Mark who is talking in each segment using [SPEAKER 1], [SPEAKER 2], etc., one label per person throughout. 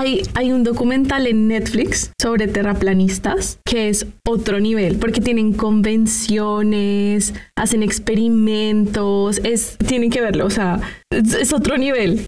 [SPEAKER 1] hay, hay un documental en Netflix sobre terraplanistas que es otro nivel, porque tienen convenciones, hacen experimentos, es, tienen que verlo, o sea, es, es otro nivel.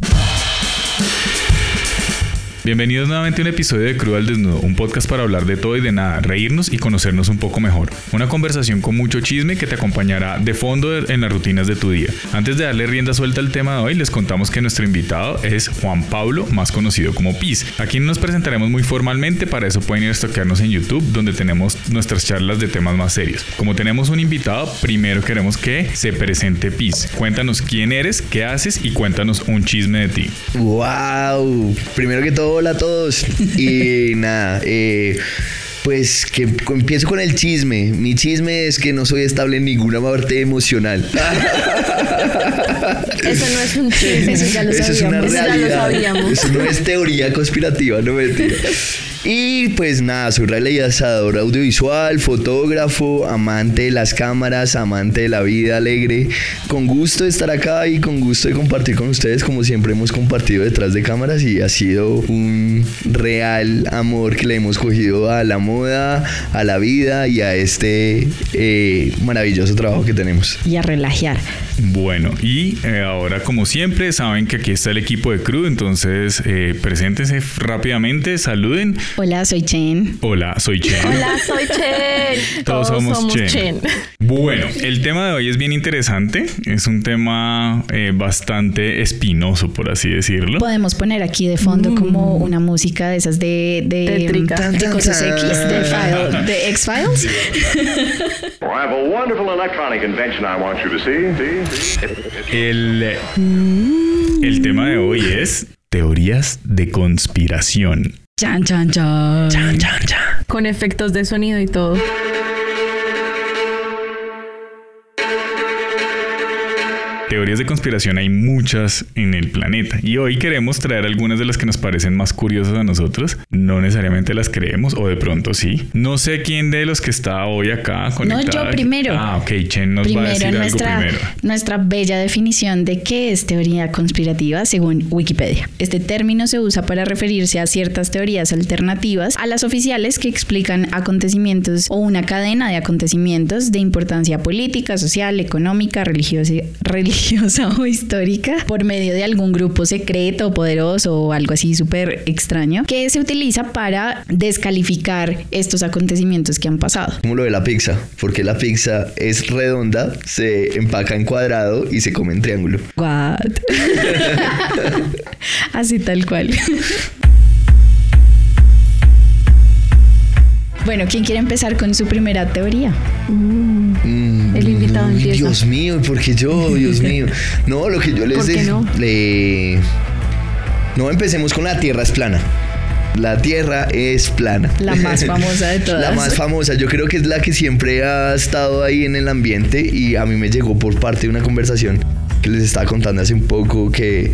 [SPEAKER 2] Bienvenidos nuevamente a un episodio de Crudo al Desnudo, un podcast para hablar de todo y de nada, reírnos y conocernos un poco mejor. Una conversación con mucho chisme que te acompañará de fondo en las rutinas de tu día. Antes de darle rienda suelta al tema de hoy, les contamos que nuestro invitado es Juan Pablo, más conocido como Piz. Aquí nos presentaremos muy formalmente, para eso pueden ir a toquearnos en YouTube, donde tenemos nuestras charlas de temas más serios. Como tenemos un invitado, primero queremos que se presente Piz. Cuéntanos quién eres, qué haces y cuéntanos un chisme de ti.
[SPEAKER 3] ¡Wow! Primero que todo, hola a todos. Y nada, eh, pues que empiezo con el chisme. Mi chisme es que no soy estable en ninguna parte emocional.
[SPEAKER 1] Eso no es un chisme, eso ya lo
[SPEAKER 3] Eso es una
[SPEAKER 1] sabíamos. ya lo
[SPEAKER 3] realidad.
[SPEAKER 1] sabíamos.
[SPEAKER 3] Eso no es teoría conspirativa, no mentira. Y pues nada, soy realizador audiovisual, fotógrafo, amante de las cámaras, amante de la vida alegre. Con gusto de estar acá y con gusto de compartir con ustedes, como siempre hemos compartido detrás de cámaras y ha sido un real amor que le hemos cogido a la moda, a la vida y a este eh, maravilloso trabajo que tenemos.
[SPEAKER 4] y a relajar.
[SPEAKER 2] Bueno, y eh, ahora como siempre saben que aquí está el equipo de Crudo, entonces eh, preséntense rápidamente, saluden.
[SPEAKER 4] Hola, soy Chen.
[SPEAKER 2] Hola, soy Chen.
[SPEAKER 1] Hola, soy Chen.
[SPEAKER 2] Todos somos Chen. Bueno, el tema de hoy es bien interesante. Es un tema eh, bastante espinoso, por así decirlo.
[SPEAKER 4] Podemos poner aquí de fondo como una música de esas de, de,
[SPEAKER 1] Tétrica.
[SPEAKER 4] de cosas X, de, file- de X-Files.
[SPEAKER 5] I have a wonderful electronic invention I want you to see. See?
[SPEAKER 2] El, el tema de hoy es teorías de conspiración.
[SPEAKER 4] Chan, chan, chan.
[SPEAKER 1] Con efectos de sonido y todo.
[SPEAKER 2] Teorías de conspiración hay muchas en el planeta y hoy queremos traer algunas de las que nos parecen más curiosas a nosotros. No necesariamente las creemos o de pronto sí. No sé quién de los que está hoy acá conectado.
[SPEAKER 4] yo primero.
[SPEAKER 2] Ah, ok, Chen nos va a decir algo
[SPEAKER 4] nuestra,
[SPEAKER 2] primero.
[SPEAKER 4] nuestra bella definición de qué es teoría conspirativa según Wikipedia. Este término se usa para referirse a ciertas teorías alternativas a las oficiales que explican acontecimientos o una cadena de acontecimientos de importancia política, social, económica, religiosa, religiosa o histórica por medio de algún grupo secreto, poderoso o algo así súper extraño que se utiliza para descalificar estos acontecimientos que han pasado.
[SPEAKER 3] Como lo de la pizza, porque la pizza es redonda, se empaca en cuadrado y se come en triángulo.
[SPEAKER 4] What? Así tal cual. Bueno, ¿quién quiere empezar con su primera teoría?
[SPEAKER 3] Mm,
[SPEAKER 1] El invitado empieza.
[SPEAKER 3] Dios mío, ¿por qué yo? Dios mío. No, lo que yo les
[SPEAKER 1] ¿Por qué
[SPEAKER 3] des-
[SPEAKER 1] no?
[SPEAKER 3] le- No, empecemos con la Tierra es plana. La Tierra es plana.
[SPEAKER 4] La más famosa de todas.
[SPEAKER 3] La más famosa, yo creo que es la que siempre ha estado ahí en el ambiente y a mí me llegó por parte de una conversación que les estaba contando hace un poco que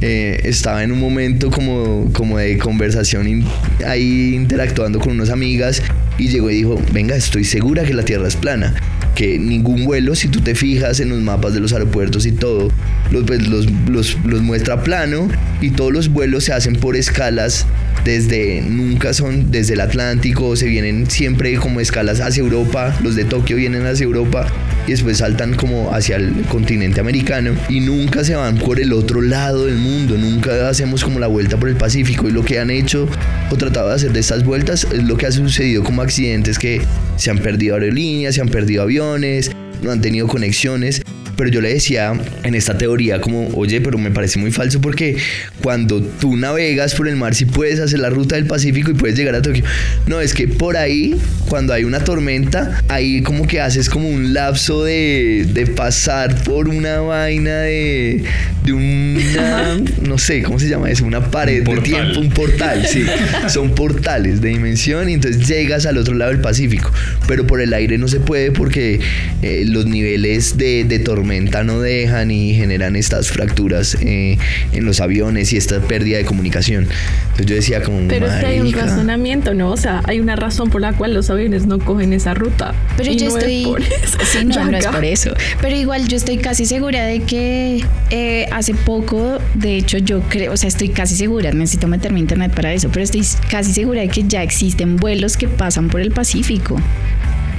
[SPEAKER 3] eh, estaba en un momento como, como de conversación in- ahí interactuando con unas amigas y llegó y dijo, venga, estoy segura que la Tierra es plana. Que ningún vuelo, si tú te fijas en los mapas de los aeropuertos y todo, los, pues, los, los- los muestra plano y todos los vuelos se hacen por escalas desde, nunca son desde el Atlántico, se vienen siempre como escalas hacia Europa, los de Tokio vienen hacia Europa y después saltan como hacia el continente americano y nunca se van por el otro lado del mundo, nunca hacemos como la vuelta por el Pacífico y lo que han hecho o tratado de hacer de estas vueltas es lo que ha sucedido como accidentes que se han perdido aerolíneas, se han perdido aviones, no han tenido conexiones. Pero yo le decía en esta teoría como, oye, pero me parece muy falso porque cuando tú navegas por el mar sí puedes hacer la ruta del Pacífico y puedes llegar a Tokio. No, es que por ahí, cuando hay una tormenta, ahí como que haces como un lapso de, de pasar por una vaina de, de una, no sé, ¿cómo se llama eso? Una pared
[SPEAKER 2] Un
[SPEAKER 3] de
[SPEAKER 2] portal.
[SPEAKER 3] tiempo, un portal, sí. Son portales de dimensión y entonces llegas al otro lado del Pacífico. Pero por el aire no se puede porque eh, los niveles de, de tormenta tormenta no dejan y generan estas fracturas eh, en los aviones y esta pérdida de comunicación. Entonces yo decía como...
[SPEAKER 1] Pero es que hay un razonamiento, ¿no? O sea, hay una razón por la cual los aviones no cogen esa ruta.
[SPEAKER 4] Pero yo
[SPEAKER 1] no es por eso.
[SPEAKER 4] Sí, no, no es por eso. Pero igual yo estoy casi segura de que eh, hace poco, de hecho, yo creo, o sea, estoy casi segura, necesito meterme a internet para eso, pero estoy casi segura de que ya existen vuelos que pasan por el Pacífico.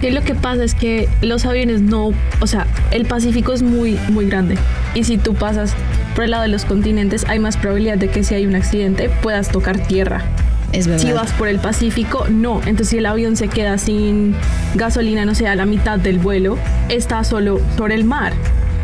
[SPEAKER 1] Y lo que pasa es que los aviones no, o sea, el Pacífico es muy, muy grande. Y si tú pasas por el lado de los continentes, hay más probabilidad de que si hay un accidente puedas tocar tierra.
[SPEAKER 4] Es verdad.
[SPEAKER 1] Si vas por el Pacífico, no. Entonces, si el avión se queda sin gasolina, no sé, a la mitad del vuelo, está solo sobre el mar.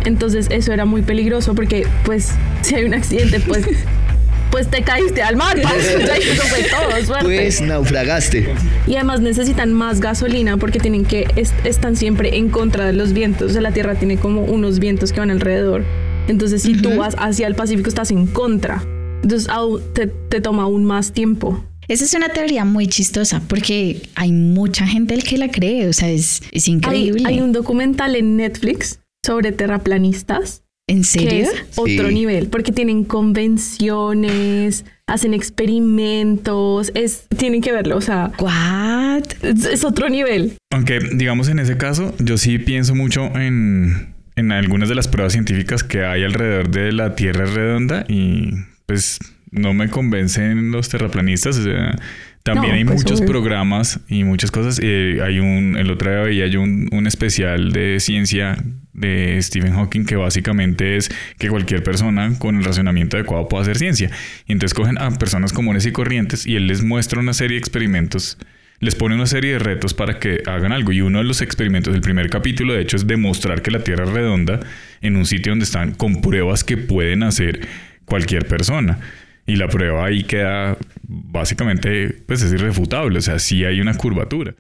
[SPEAKER 1] Entonces, eso era muy peligroso porque, pues, si hay un accidente, pues, pues te caíste al mar. parce. Ya eso fue todo, suerte.
[SPEAKER 3] Pues naufragaste.
[SPEAKER 1] Y además necesitan más gasolina porque tienen que est- están siempre en contra de los vientos. O sea, la Tierra tiene como unos vientos que van alrededor. Entonces, si tú vas hacia el Pacífico, estás en contra. Entonces, te, te toma aún más tiempo.
[SPEAKER 4] Esa es una teoría muy chistosa porque hay mucha gente el que la cree, o sea, es, es
[SPEAKER 1] Hay,
[SPEAKER 4] increíble.
[SPEAKER 1] hay un documental en Netflix sobre terraplanistas
[SPEAKER 4] ¿En serio?
[SPEAKER 1] es otro
[SPEAKER 3] Sí.
[SPEAKER 1] nivel porque tienen convenciones, hacen experimentos, es tienen que verlo, o sea,
[SPEAKER 4] ¿What?
[SPEAKER 1] es, es otro nivel.
[SPEAKER 2] Aunque, digamos, en ese caso, yo sí pienso mucho en, en algunas de las pruebas científicas que hay alrededor de la Tierra redonda y pues no me convencen los terraplanistas. O sea, también
[SPEAKER 1] No,
[SPEAKER 2] hay
[SPEAKER 1] pues,
[SPEAKER 2] muchos
[SPEAKER 1] obvio.
[SPEAKER 2] programas y muchas cosas. Eh, hay un, el otro día veía yo un, un especial de ciencia de Stephen Hawking que básicamente es que cualquier persona con el razonamiento adecuado puede hacer ciencia. Y entonces cogen a personas comunes y corrientes y él les muestra una serie de experimentos les pone una serie de retos para que hagan algo. Y uno de los experimentos del primer capítulo, de hecho, es demostrar que la Tierra es redonda en un sitio donde están con pruebas que pueden hacer cualquier persona. Y la prueba ahí queda básicamente, pues es irrefutable. O sea, sí hay una curvatura.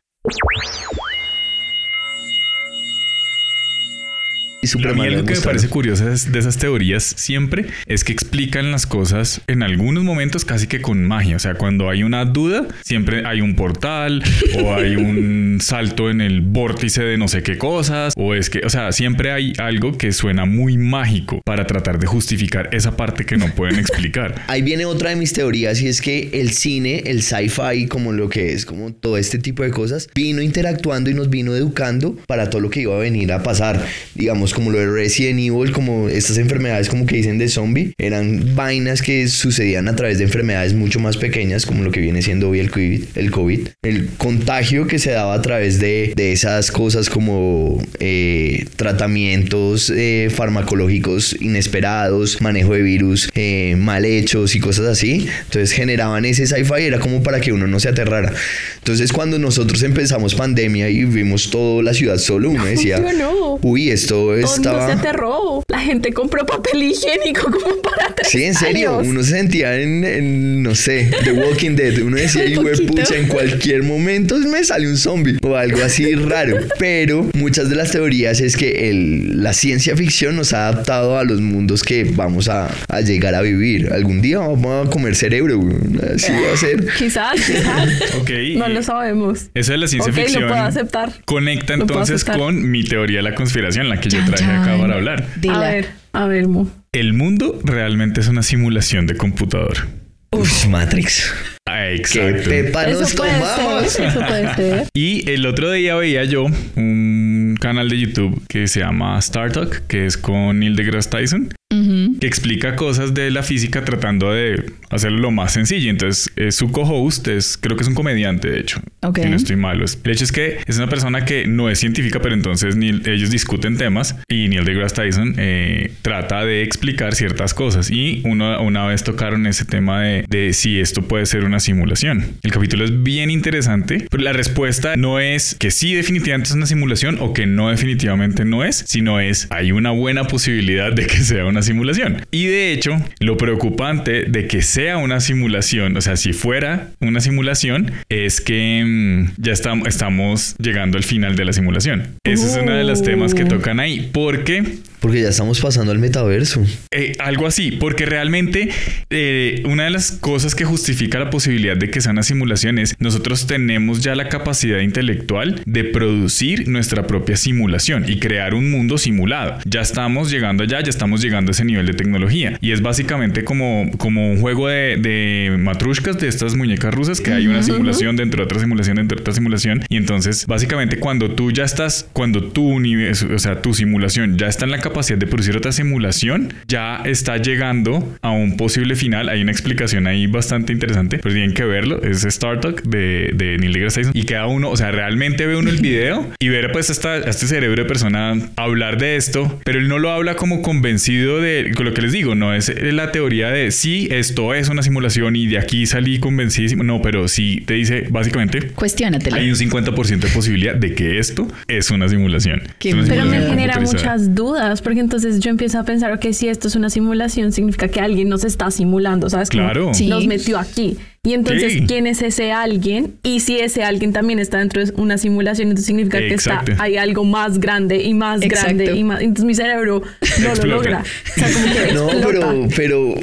[SPEAKER 3] Y
[SPEAKER 2] A mí algo que me parece curioso es- de esas teorías siempre es que explican las cosas en algunos momentos casi que con magia. O sea, cuando hay una duda, siempre hay un portal o hay un salto en el vórtice de no sé qué cosas. O es que, o sea, siempre hay algo que suena muy mágico para tratar de justificar esa parte que no pueden explicar.
[SPEAKER 3] Ahí viene otra de mis teorías y es que el cine, el sci-fi, como lo que es, como todo este tipo de cosas, vino interactuando y nos vino educando para todo lo que iba a venir a pasar. Digamos, como lo de Resident Evil, como estas enfermedades como que dicen de zombie, eran vainas que sucedían a través de enfermedades mucho más pequeñas, como lo que viene siendo hoy el COVID. El, COVID. el contagio que se daba a través de, de esas cosas como eh, tratamientos eh, farmacológicos inesperados, manejo de virus eh, mal hechos y cosas así. Entonces generaban ese sci-fi, era como para que uno no se aterrara. Entonces cuando nosotros empezamos pandemia y vimos toda la ciudad solo, uno decía, uy, esto
[SPEAKER 1] Se aterró. La gente compró papel higiénico como para tres
[SPEAKER 3] Sí, en serio,
[SPEAKER 1] años.
[SPEAKER 3] uno se sentía en, en, no sé, The Walking Dead. Uno decía,
[SPEAKER 1] poquito.
[SPEAKER 3] pucha, en cualquier momento me sale un zombie o algo así raro. Pero muchas de las teorías es que el- la ciencia ficción nos ha adaptado a los mundos que vamos a, a llegar a vivir. Algún día vamos a comer cerebro, güey. así va a ser.
[SPEAKER 1] Quizás, quizás.
[SPEAKER 2] Ok.
[SPEAKER 1] no lo sabemos.
[SPEAKER 2] Eso de la ciencia
[SPEAKER 1] Ok, lo
[SPEAKER 2] ficción
[SPEAKER 1] puedo aceptar.
[SPEAKER 2] conecta
[SPEAKER 1] Lo
[SPEAKER 2] entonces
[SPEAKER 1] aceptar.
[SPEAKER 2] con mi teoría de la conspiración, la que yo traje acá
[SPEAKER 4] chan.
[SPEAKER 2] para hablar.
[SPEAKER 1] A
[SPEAKER 4] Dila.
[SPEAKER 1] ver, a ver, Mo.
[SPEAKER 2] El mundo realmente es una simulación de computador.
[SPEAKER 3] Uf, Matrix.
[SPEAKER 2] Ah, exacto.
[SPEAKER 3] pepa nos
[SPEAKER 1] Eso puede
[SPEAKER 3] tomamos.
[SPEAKER 1] ser, eso puede ser.
[SPEAKER 2] Y el otro día veía yo un canal de YouTube que se llama Star Talk, que es con Neil deGrasse Tyson, Que explica cosas de la física tratando de hacerlo lo más sencillo. Entonces, eh, su co-host es, creo que es un comediante, de hecho.
[SPEAKER 4] Ok.
[SPEAKER 2] Si no estoy malo. El hecho es que es una persona que no es científica, pero entonces Neil- ellos discuten temas y Neil deGrasse Tyson eh, trata de explicar ciertas cosas. Y uno, una vez tocaron ese tema de, de si esto puede ser una simulación. El capítulo es bien interesante, pero la respuesta no es que sí definitivamente es una simulación o que no definitivamente no es, sino es hay una buena posibilidad de que sea una simulación. Y de hecho, lo preocupante de que sea una simulación, o sea, si fuera una simulación, es que mm, ya estamos, estamos llegando al final de la simulación. Ese es uno de los temas que
[SPEAKER 1] Uh.
[SPEAKER 2] tocan ahí, porque
[SPEAKER 3] Porque ya estamos pasando al metaverso.
[SPEAKER 2] Eh, algo así, porque realmente eh, una de las cosas que justifica la posibilidad de que sea una simulación es nosotros tenemos ya la capacidad intelectual de producir nuestra propia simulación y crear un mundo simulado. Ya estamos llegando allá, ya estamos llegando a ese nivel de tecnología. Y es básicamente como, como un juego de, de matrushkas, de estas muñecas rusas, que hay una simulación dentro de otra simulación, dentro de otra simulación. Y entonces, básicamente, cuando tú ya estás, cuando tu universo, o sea, tu simulación ya está en la capacidad de producir otra simulación, ya está llegando a un posible final. Hay una explicación ahí bastante interesante, pero tienen que verlo. Es Startup de, de Neil deGrasse Tyson. Y cada uno, o sea, realmente ve uno el video y ver pues esta, este cerebro de persona hablar de esto, pero él no lo habla como convencido de con lo que les digo, no es la teoría de sí, esto es una simulación y de aquí salí convencidísimo. No, pero sí te dice básicamente
[SPEAKER 4] Cuestiónatelo.
[SPEAKER 2] hay un 50% de posibilidad de que esto es una simulación. Es una
[SPEAKER 1] Pero me genera muchas dudas, porque entonces yo empiezo a pensar, ok, si esto es una simulación, significa que alguien nos está simulando, ¿sabes? Como
[SPEAKER 2] Claro.
[SPEAKER 4] Sí.
[SPEAKER 1] Nos metió aquí. Y entonces,
[SPEAKER 2] Sí.
[SPEAKER 1] ¿quién es ese alguien? Y si ese alguien también está dentro de una simulación, entonces significa que
[SPEAKER 2] Exacto.
[SPEAKER 1] está, hay algo más grande y más
[SPEAKER 4] Exacto.
[SPEAKER 1] grande y más. Entonces mi cerebro no lo logra. O sea, como que
[SPEAKER 3] No, pero, pero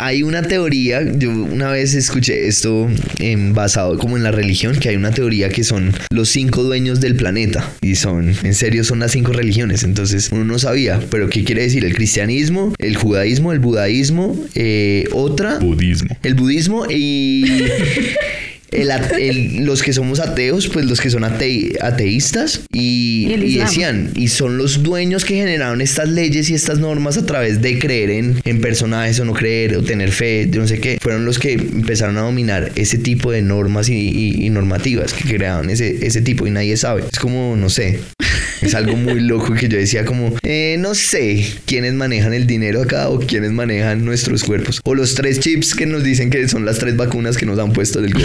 [SPEAKER 3] hay una teoría, yo una vez escuché esto em, basado como en la religión, que hay una teoría que son los cinco dueños del planeta y son, en serio, son las cinco religiones, entonces uno no sabía, pero ¿qué quiere decir? El cristianismo, el judaísmo, el budaísmo, eh, otra,
[SPEAKER 2] Budismo.
[SPEAKER 3] el budismo y el el- los que somos ateos, pues los que son ate- ateístas y,
[SPEAKER 1] Y
[SPEAKER 3] decían, y son los dueños que generaron estas leyes y estas normas a través de creer en, en personajes o no creer o tener fe, yo no sé qué, fueron los que empezaron a dominar ese tipo de normas y, y- y normativas que crearon ese, ese tipo y nadie sabe. Es como, no sé, es algo muy loco que yo decía como, eh, no sé quiénes manejan el dinero acá o quiénes manejan nuestros cuerpos. O los tres chips que nos dicen que son las tres vacunas que nos han puesto del COVID.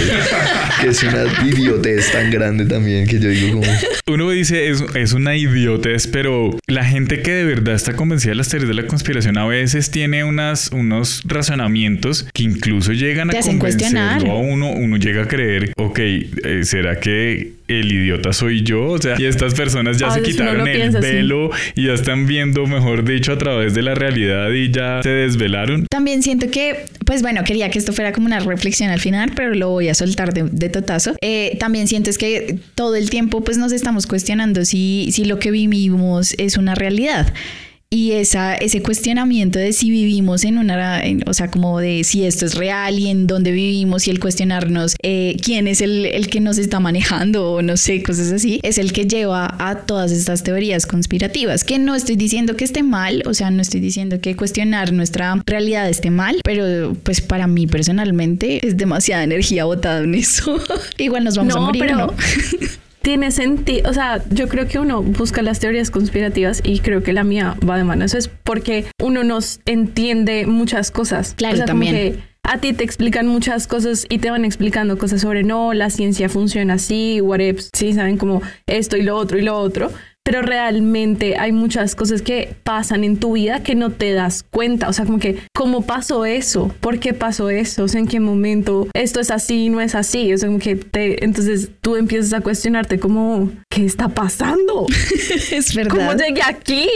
[SPEAKER 3] Que es una idiotez tan grande también que yo digo como...
[SPEAKER 2] Uno dice es, es una idiotez, pero la gente que de verdad está convencida de las teorías de la conspiración a veces tiene unas, unos razonamientos que incluso llegan a convencerlo a uno. Uno llega a creer, ok, eh, ¿será que el idiota soy yo? O sea, y estas personas ya
[SPEAKER 1] A
[SPEAKER 2] se quitaron el
[SPEAKER 1] así.
[SPEAKER 2] velo y ya están viendo, mejor dicho, a través de la realidad y ya se desvelaron.
[SPEAKER 4] También siento que, pues bueno, quería que esto fuera como una reflexión al final, pero lo voy a soltar de, totazo. Eh, también siento es que todo el tiempo pues nos estamos cuestionando si, si lo que vivimos es una realidad. Y esa, ese cuestionamiento de si vivimos en una, en- o sea, como de si esto es real y en dónde vivimos y el cuestionarnos eh, quién es el, el que nos está manejando o no sé, cosas así, es el que lleva a todas estas teorías conspirativas, que no estoy diciendo que esté mal, o sea, no estoy diciendo que cuestionar nuestra realidad esté mal, pero pues para mí personalmente es demasiada energía botada en eso. Igual nos vamos a morir,
[SPEAKER 1] pero-
[SPEAKER 4] ¿no?
[SPEAKER 1] Tiene sentido, o sea, yo creo que uno busca las teorías conspirativas y creo que la mía va de mano. Eso es porque uno nos entiende muchas cosas.
[SPEAKER 4] Claro,
[SPEAKER 1] o sea, como
[SPEAKER 4] también.
[SPEAKER 1] que a ti te explican muchas cosas y te van explicando cosas sobre no, la ciencia funciona así, what if, sí, saben como esto y lo otro y lo otro. Pero realmente hay muchas cosas que pasan en tu vida que no te das cuenta. O sea, como que, ¿cómo pasó eso? ¿Por qué pasó eso? O sea, ¿en qué momento esto es así, no es así? O sea, como que te, entonces tú empiezas a cuestionarte como, ¿qué está pasando?
[SPEAKER 4] es
[SPEAKER 1] ¿Cómo
[SPEAKER 4] verdad.
[SPEAKER 1] llegué aquí?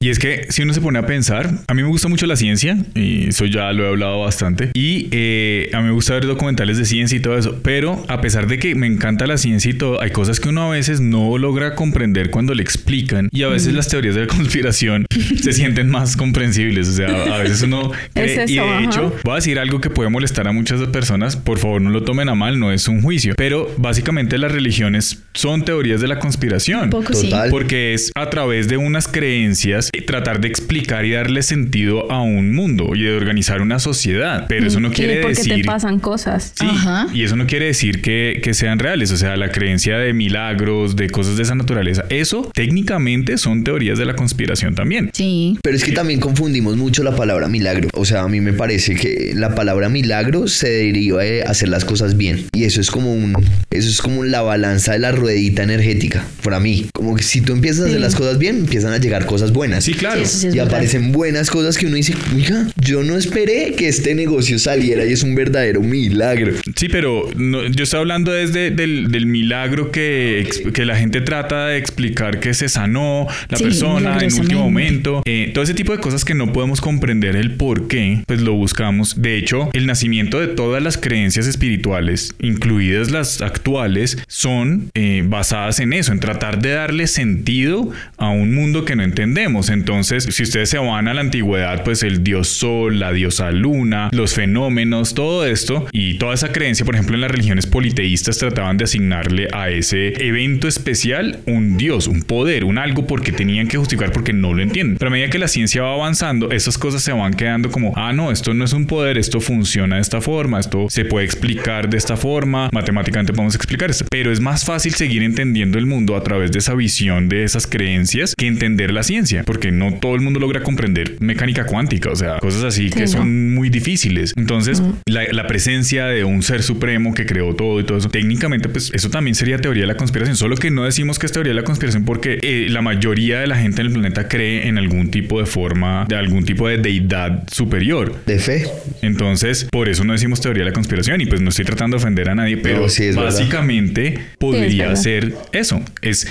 [SPEAKER 2] Y es que si uno se pone a pensar, a mí me gusta mucho la ciencia, y eso ya lo he hablado bastante, y eh, a mí me gusta ver documentales de ciencia y todo eso, pero a pesar de que me encanta la ciencia y todo, hay cosas que uno a veces no logra comprender cuando le explican, y a veces las teorías de la conspiración se sienten más comprensibles, o sea, a veces uno cree,
[SPEAKER 1] Es
[SPEAKER 2] y de
[SPEAKER 1] eso, ajá.
[SPEAKER 2] hecho, voy a decir algo que puede molestar a muchas personas, por favor no lo tomen a mal, no es un juicio, pero básicamente las religiones son teorías de la conspiración.
[SPEAKER 4] Un poco sí.
[SPEAKER 3] Total.
[SPEAKER 2] Porque es a través de unas creencias tratar de explicar y darle sentido a un mundo y de organizar una sociedad. Pero eso no
[SPEAKER 1] Sí,
[SPEAKER 2] quiere
[SPEAKER 1] porque
[SPEAKER 2] decir...
[SPEAKER 1] te pasan cosas.
[SPEAKER 2] Sí,
[SPEAKER 4] Ajá.
[SPEAKER 2] y eso no quiere decir que, que sean reales, o sea, la creencia de milagros, de cosas de esa naturaleza, eso técnicamente son teorías de la conspiración también.
[SPEAKER 4] Sí.
[SPEAKER 3] Pero es que también confundimos mucho la palabra milagro. O sea, a mí me parece que la palabra milagro se deriva de hacer las cosas bien. Y eso es como un, eso es como la balanza de la ruedita energética. Para mí, como que si tú empiezas a hacer las cosas bien, empiezan a llegar cosas buenas.
[SPEAKER 2] Sí, claro.
[SPEAKER 4] Sí, sí
[SPEAKER 3] y aparecen buenas cosas que uno dice, oiga, yo no esperé que este negocio saliera y es un verdadero milagro.
[SPEAKER 2] Sí, pero no- yo estoy hablando desde del, del milagro que, que la gente trata de explicar que se sanó la
[SPEAKER 4] Sí,
[SPEAKER 2] persona en último momento. Eh, todo ese tipo de cosas que no podemos comprender el por qué, pues lo buscamos. De hecho, el nacimiento de todas las creencias espirituales, incluidas las actuales, son eh, basadas en eso, en tratar de darle sentido a un mundo que no entendemos. Entonces, si ustedes se van a la antigüedad, pues el dios sol, la diosa luna, los fenómenos, todo esto y toda esa creencia, por ejemplo, en las religiones politeístas trataban de asignarle a ese evento especial un dios, un poder, un algo porque tenían que justificar porque no lo entienden. Pero a medida que la ciencia va avanzando, esas cosas se van quedando como, ah, no, esto no es un poder, esto funciona de esta forma, esto se puede explicar de esta forma, matemáticamente podemos explicar esto. Pero es más fácil seguir entendiendo el mundo a través de esa visión de esas creencias que entender la ciencia, porque no todo el mundo logra comprender mecánica cuántica, o sea, cosas así que son muy difíciles. Entonces, la, la presencia de un ser supremo que creó todo y todo eso, técnicamente, pues eso también sería teoría de la conspiración, solo que no decimos que es teoría de la conspiración porque eh, la mayoría de la gente en el planeta cree en algún tipo de forma, de algún tipo de deidad superior.
[SPEAKER 3] De fe.
[SPEAKER 2] Entonces, por eso no decimos teoría de la conspiración y pues no estoy tratando de ofender a nadie, pero
[SPEAKER 3] No, sí, es verdad.
[SPEAKER 2] básicamente podría ser eso. Es,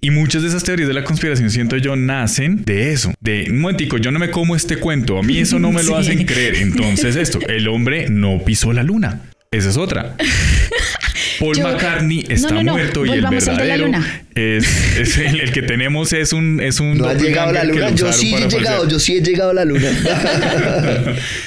[SPEAKER 2] y muchas de esas teorías de la conspiración, siento yo, nacen de eso. De, un momentico, yo no me como este cuento, a mí eso no me lo
[SPEAKER 4] Sí.
[SPEAKER 2] hacen creer. Entonces esto, el hombre no pisó la luna. Esa es otra. Paul
[SPEAKER 4] Yo-
[SPEAKER 2] McCartney está
[SPEAKER 4] No, no, no,
[SPEAKER 2] muerto y el verdadero
[SPEAKER 4] luna.
[SPEAKER 2] es, es el, el que tenemos es un es un
[SPEAKER 3] No ha llegado a la luna. Yo sí he llegado, yo sí he llegado a la luna.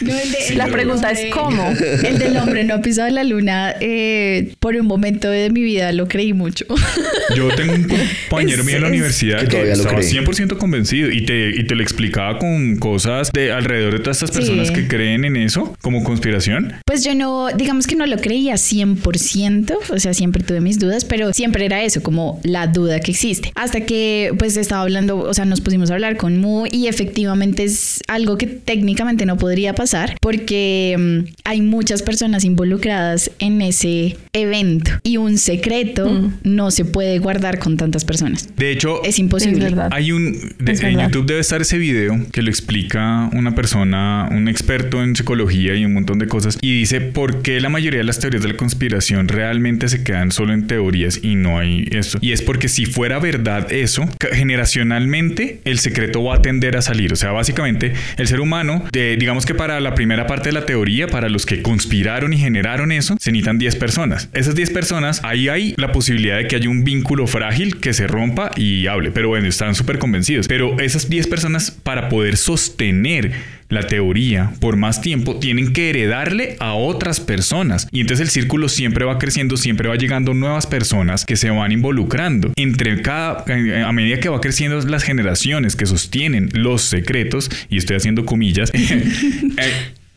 [SPEAKER 4] No, el de-
[SPEAKER 1] La pregunta
[SPEAKER 4] hombre-
[SPEAKER 1] es ¿cómo?
[SPEAKER 4] El del hombre no ha pisado la luna. eh, por un momento de mi vida lo creí mucho.
[SPEAKER 2] Yo tengo un compañero mío en la universidad
[SPEAKER 3] Que
[SPEAKER 2] que,
[SPEAKER 3] todavía lo
[SPEAKER 2] estaba
[SPEAKER 3] cree.
[SPEAKER 2] 100% convencido y te, y te lo explicaba con cosas de alrededor de todas estas personas
[SPEAKER 4] Sí.
[SPEAKER 2] que creen en eso como conspiración.
[SPEAKER 4] Pues yo no, digamos que no lo creía 100%, o sea, siempre tuve mis dudas, pero siempre era eso, como la duda que existe. Hasta que pues estaba hablando, o sea, nos pusimos a hablar con Mu y efectivamente es algo que técnicamente no podría pasar porque mm, hay muchas personas involucradas en ese evento y un secreto
[SPEAKER 1] Mm.
[SPEAKER 4] no se puede guardar con tantas personas.
[SPEAKER 2] De hecho,
[SPEAKER 4] Es imposible.
[SPEAKER 1] Es.
[SPEAKER 2] Hay un de- en. YouTube debe estar ese video que lo explica una persona, un experto en psicología y un montón de cosas y dice por qué la mayoría de las teorías de la conspiración realmente se quedan solo en teorías y no hay esto. Y es porque si fuera verdad eso, generacionalmente el secreto va a tender a salir. O sea, básicamente el ser humano, de- digamos que para la primera parte de la teoría, para los que conspiraron y generaron eso, se necesitan 10 personas. Esas 10 personas, ahí hay la posibilidad de que haya un vínculo frágil que se rompa y hable. Pero bueno, están súper convencidos. Pero esas 10 personas, para poder sostener la teoría por más tiempo, tienen que heredarle a otras personas. Y entonces el círculo siempre va creciendo, siempre va llegando nuevas personas que se van involucrando. Entre cada, a medida que va creciendo las generaciones que sostienen los secretos, y estoy haciendo comillas, eh,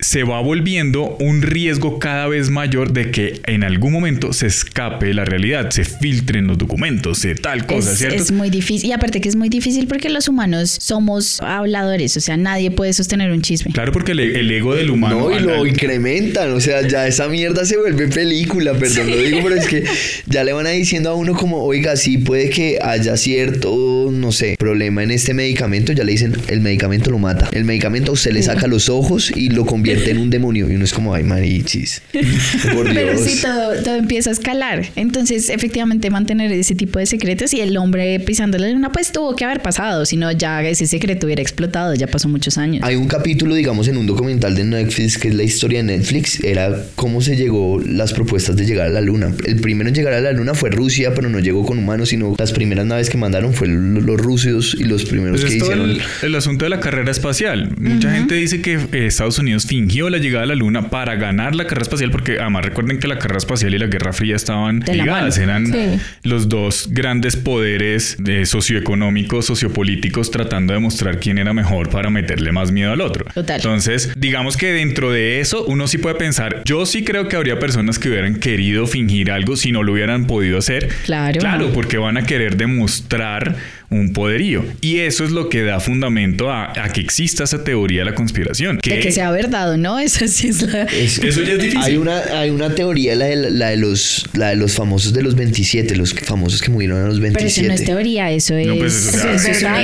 [SPEAKER 2] se va volviendo un riesgo cada vez mayor de que en algún momento se escape la realidad, se filtren los documentos, se tal cosa,
[SPEAKER 4] es,
[SPEAKER 2] ¿cierto?
[SPEAKER 4] es muy difícil. Y aparte que es muy difícil porque los humanos somos habladores, o sea, nadie puede sostener un chisme.
[SPEAKER 2] Claro, porque el, el ego del humano...
[SPEAKER 3] No, y lo
[SPEAKER 2] al-
[SPEAKER 3] incrementan, o sea, ya esa mierda se vuelve película, perdón, lo digo, pero es que ya le van a diciendo a uno como, oiga, sí puede que haya cierto, no sé, problema en este medicamento, ya le dicen, el medicamento lo mata, el medicamento a usted le saca los ojos y lo convierte en un demonio, y uno es como, ay, marichis, por Dios.
[SPEAKER 4] Pero sí, todo, todo empieza a escalar. Entonces, efectivamente, mantener ese tipo de secretos y el hombre pisando la luna, pues tuvo que haber pasado, si no ya ese secreto hubiera explotado, ya pasó muchos años.
[SPEAKER 3] Hay un capítulo, digamos, en un documental de Netflix, que es la historia de Netflix, era cómo se llegó las propuestas de llegar a la luna. El primero en llegar a la luna fue Rusia, pero no llegó con humanos, sino las primeras naves que mandaron fueron los rusos y los primeros
[SPEAKER 2] Pues
[SPEAKER 3] que hicieron.
[SPEAKER 2] el, el asunto de la carrera espacial. Mucha gente dice que eh, Estados Unidos fingió la llegada a la Luna para ganar la carrera espacial, porque además recuerden que la carrera espacial y la Guerra Fría estaban ligadas, eran
[SPEAKER 1] Sí.
[SPEAKER 2] los dos grandes poderes eh, socioeconómicos, sociopolíticos, tratando de mostrar quién era mejor para meterle más miedo al otro.
[SPEAKER 4] Total.
[SPEAKER 2] Entonces, digamos que dentro de eso uno sí puede pensar, yo sí creo que habría personas que hubieran querido fingir algo si no lo hubieran podido hacer.
[SPEAKER 4] Claro.
[SPEAKER 2] Claro, porque van a querer demostrar un poderío. Y eso es lo que da fundamento a, a que exista esa teoría de la conspiración.
[SPEAKER 4] De que sea verdad o no, eso sí es la...
[SPEAKER 3] Es-
[SPEAKER 2] Eso ya es difícil.
[SPEAKER 3] Hay una, hay una teoría, la de, la de los, la de los famosos de los 27, los famosos que murieron a los
[SPEAKER 4] Pero
[SPEAKER 3] 27.
[SPEAKER 4] eso no es teoría, eso es...
[SPEAKER 2] No, pues, o sea,
[SPEAKER 1] es
[SPEAKER 2] sí,
[SPEAKER 1] verdad.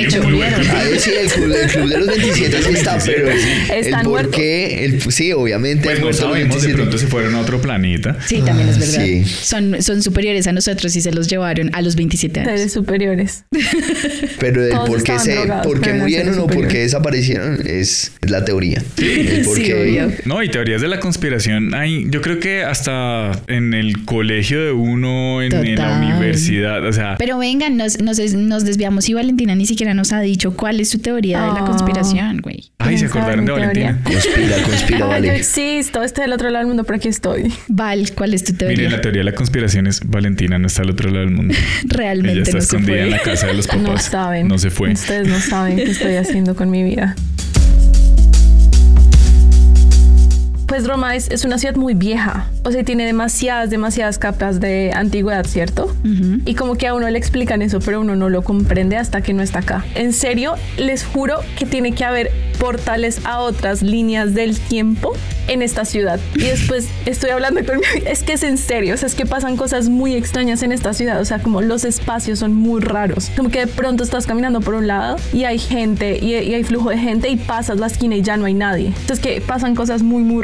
[SPEAKER 3] Ah, sí, el club, el club de los 27 sí está, pero
[SPEAKER 1] Están muertos.
[SPEAKER 3] el, sí, obviamente.
[SPEAKER 2] Pues no sabemos, de
[SPEAKER 3] 27.
[SPEAKER 2] pronto se fueron a otro planeta.
[SPEAKER 4] Sí, también es
[SPEAKER 3] Ah,
[SPEAKER 4] verdad.
[SPEAKER 3] sí.
[SPEAKER 4] Son, son superiores a nosotros y se los llevaron a los 27 años.
[SPEAKER 1] Seres superiores.
[SPEAKER 3] Pero el por qué, se,
[SPEAKER 1] drogados,
[SPEAKER 3] por qué
[SPEAKER 1] pero
[SPEAKER 3] murieron o por qué desaparecieron es, es la teoría. El por
[SPEAKER 4] Sí,
[SPEAKER 3] qué-
[SPEAKER 2] No, y teorías de la conspiración hay, yo creo que hasta en el colegio de uno, en, en la universidad, o sea,
[SPEAKER 4] Pero vengan, nos, nos, nos desviamos y Valentina ni siquiera nos ha dicho cuál es su teoría de la
[SPEAKER 1] Ah.
[SPEAKER 4] conspiración, güey.
[SPEAKER 2] ay, se
[SPEAKER 1] ¿Quieren saber
[SPEAKER 2] acordaron de? Valentina.
[SPEAKER 3] Conspira, conspira,
[SPEAKER 1] Ah, yo
[SPEAKER 3] vale.
[SPEAKER 1] existo, estoy del otro lado del mundo, pero aquí estoy.
[SPEAKER 4] Val, ¿cuál es tu teoría?
[SPEAKER 2] Miren, la teoría de la conspiración es Valentina no está al otro lado del mundo. Ella
[SPEAKER 4] Realmente
[SPEAKER 2] está
[SPEAKER 4] no se
[SPEAKER 2] escondida
[SPEAKER 4] fue.
[SPEAKER 2] en la casa de los papás.
[SPEAKER 1] No saben.
[SPEAKER 2] No se fue.
[SPEAKER 1] Ustedes no saben qué estoy haciendo con mi vida. Pues Roma es, es una ciudad muy vieja, o sea, tiene demasiadas, demasiadas capas de antigüedad, ¿cierto? Y como que a uno le explican eso, pero uno no lo comprende hasta que no está acá. En serio, les juro que tiene que haber portales a otras líneas del tiempo en esta ciudad. Y después estoy hablando con mi es que es en serio, o sea, es que pasan cosas muy extrañas en esta ciudad, o sea, como los espacios son muy raros, como que de pronto estás caminando por un lado y hay gente y, y hay flujo de gente y pasas la esquina y ya no hay nadie. Entonces que pasan cosas muy muy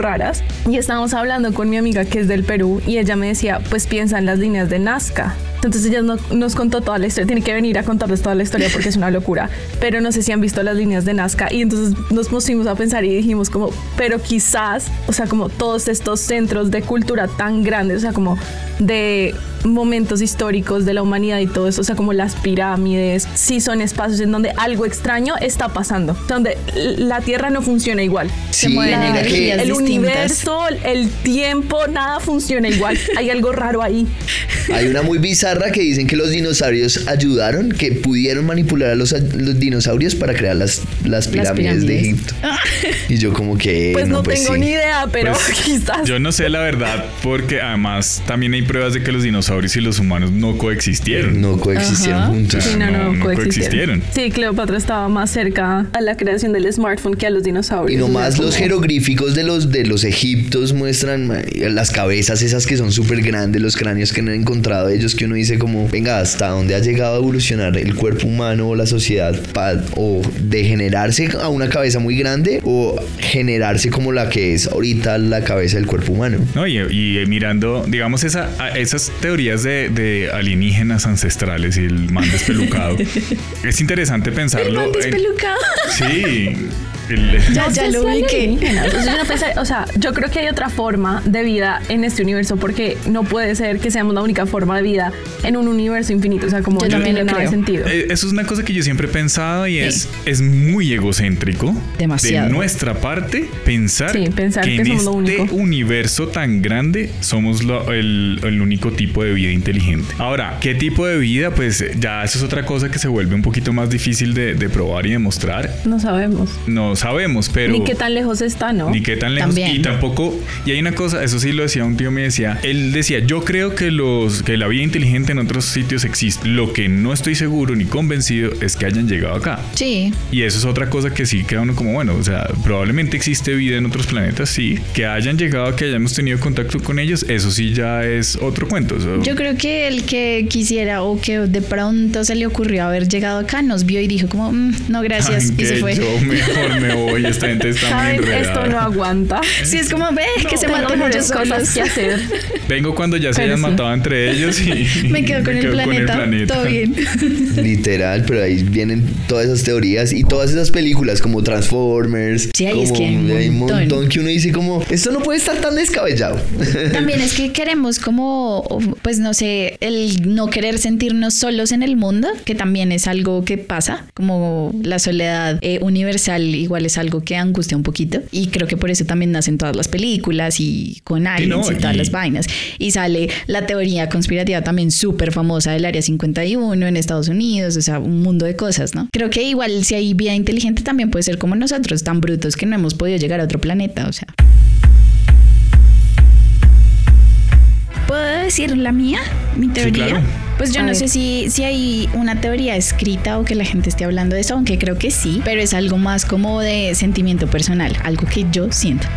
[SPEAKER 1] y estábamos hablando con mi amiga que es del Perú y ella me decía, pues piensa en las líneas de Nazca. Entonces ella no- nos contó toda la historia, tiene que venir a contarles toda la historia porque es una locura, pero no sé si han visto las líneas de Nazca y entonces nos pusimos a pensar y dijimos como, pero quizás, o sea, como todos estos centros de cultura tan grandes, o sea, como de momentos históricos de la humanidad y todo eso, o sea, como las pirámides, sí son espacios en donde algo extraño está pasando, donde la Tierra no funciona igual.
[SPEAKER 3] Sí,
[SPEAKER 4] mueven
[SPEAKER 3] mira que-
[SPEAKER 4] energías
[SPEAKER 1] El
[SPEAKER 4] distintas.
[SPEAKER 1] universo, el tiempo, nada funciona igual. Hay algo raro ahí.
[SPEAKER 3] Hay una muy bizarra que dicen que los dinosaurios ayudaron, que pudieron manipular a los, a los dinosaurios para crear las, las pirámides, de
[SPEAKER 4] pirámides.
[SPEAKER 3] Egipto. Y yo como que...
[SPEAKER 1] Pues no,
[SPEAKER 3] pues
[SPEAKER 1] tengo
[SPEAKER 3] sí.
[SPEAKER 1] ni idea, pero
[SPEAKER 2] Pues,
[SPEAKER 1] quizás.
[SPEAKER 2] Yo no sé la verdad, porque además también hay pruebas de que los dinosaurios y los humanos no coexistieron.
[SPEAKER 3] No coexistieron
[SPEAKER 4] Ajá.
[SPEAKER 3] juntos.
[SPEAKER 1] Sí, no,
[SPEAKER 2] no,
[SPEAKER 1] no,
[SPEAKER 2] no
[SPEAKER 1] coexistieron.
[SPEAKER 2] coexistieron.
[SPEAKER 1] Sí, Cleopatra estaba más cerca a la creación del smartphone que a los dinosaurios.
[SPEAKER 3] Y nomás los jeroglíficos de los, de los egiptos muestran las cabezas esas que son súper grandes, los cráneos que han encontrado ellos, que uno dice como, venga, hasta dónde ha llegado a evolucionar el cuerpo humano o la sociedad, pa- o degenerarse a una cabeza muy grande o generarse como la que es ahorita la cabeza del cuerpo humano.
[SPEAKER 2] No, y, y mirando, digamos, esa, esas teorías de, de alienígenas ancestrales y el man despelucado, es interesante pensarlo.
[SPEAKER 4] El man
[SPEAKER 2] en-
[SPEAKER 4] despelucado.
[SPEAKER 2] sí. El-
[SPEAKER 4] Ya,
[SPEAKER 1] No
[SPEAKER 4] ya lo ubiqué.
[SPEAKER 1] O sea, yo no pensé- o sea, yo creo que hay otra forma de vida en este universo porque no puede ser que seamos la única forma de vida en un universo infinito. O sea, como
[SPEAKER 4] Yo
[SPEAKER 1] no
[SPEAKER 4] también
[SPEAKER 1] tiene nada de sentido.
[SPEAKER 2] Eh, Eso es una cosa que yo siempre he pensado y es, es muy egocéntrico
[SPEAKER 4] Demasiado.
[SPEAKER 2] de nuestra parte pensar,
[SPEAKER 1] Sí, pensar
[SPEAKER 2] que,
[SPEAKER 1] que
[SPEAKER 2] en
[SPEAKER 1] somos
[SPEAKER 2] este
[SPEAKER 1] lo único.
[SPEAKER 2] universo tan grande somos lo- el, el único tipo de vida inteligente. Ahora, ¿qué tipo de vida? Pues ya eso es otra cosa que se vuelve un poquito más difícil de, de probar y demostrar.
[SPEAKER 1] No sabemos.
[SPEAKER 2] No sabemos, pero...
[SPEAKER 1] Ni qué tan lejos está, ¿no?
[SPEAKER 2] Ni qué tan lejos.
[SPEAKER 4] También.
[SPEAKER 2] Y tampoco. Y hay una cosa, eso sí lo decía un tío, me decía. Él decía: Yo creo que los que la vida inteligente en otros sitios existe. Lo que no estoy seguro ni convencido es que hayan llegado acá.
[SPEAKER 4] Sí,
[SPEAKER 2] Y eso es otra cosa que sí queda uno como, bueno, o sea, probablemente existe vida en otros planetas, sí. Que hayan llegado, que hayamos tenido contacto con ellos, eso sí ya es otro cuento. eso-
[SPEAKER 4] yo creo que el que quisiera o que de pronto se le ocurrió haber llegado acá nos vio y dijo como, "Mm, no gracias,
[SPEAKER 2] Ay,
[SPEAKER 4] y se fue.
[SPEAKER 2] Yo mejor me voy, esta gente está muy
[SPEAKER 1] ¿Saben?
[SPEAKER 2] enredada.
[SPEAKER 1] Esto no aguanta.
[SPEAKER 4] Sí, es como, ve, que se matan ellos
[SPEAKER 1] cosas que hacer.
[SPEAKER 2] Vengo cuando ya se
[SPEAKER 1] Pero
[SPEAKER 2] hayan
[SPEAKER 1] sí.
[SPEAKER 2] matado entre ellos y
[SPEAKER 4] Me quedo con, el, planeta,
[SPEAKER 2] planeta.
[SPEAKER 4] todo bien.
[SPEAKER 3] Literal, pero ahí vienen todas esas teorías y todas esas películas como Transformers.
[SPEAKER 4] Sí, ahí es
[SPEAKER 3] como-
[SPEAKER 4] que hay un
[SPEAKER 3] hay un
[SPEAKER 4] montón.
[SPEAKER 3] montón que uno dice como, esto no puede estar tan descabellado.
[SPEAKER 4] También es que queremos como, pues no sé, el no querer sentirnos solos en el mundo, que también es algo que pasa, como la soledad eh, universal igual es algo que angustia un poquito y creo que por eso también nacen todas las películas y con aliens
[SPEAKER 2] no,
[SPEAKER 4] y todas
[SPEAKER 2] y-
[SPEAKER 4] las vainas. Y sale la teoría conspirativa también súper famosa del Área 51 en Estados Unidos, o sea, un mundo de cosas, ¿no? Creo que igual si hay vida inteligente también puede ser como nosotros, tan brutos que no hemos podido llegar a otro planeta, o sea. ¿Puedo decir la mía? ¿Mi teoría?
[SPEAKER 2] claro.
[SPEAKER 4] Pues yo
[SPEAKER 1] A
[SPEAKER 4] no
[SPEAKER 1] ver.
[SPEAKER 4] sé si, si hay una teoría escrita o que la gente esté hablando de eso, aunque creo que sí, pero es algo más como de sentimiento personal, algo que yo siento.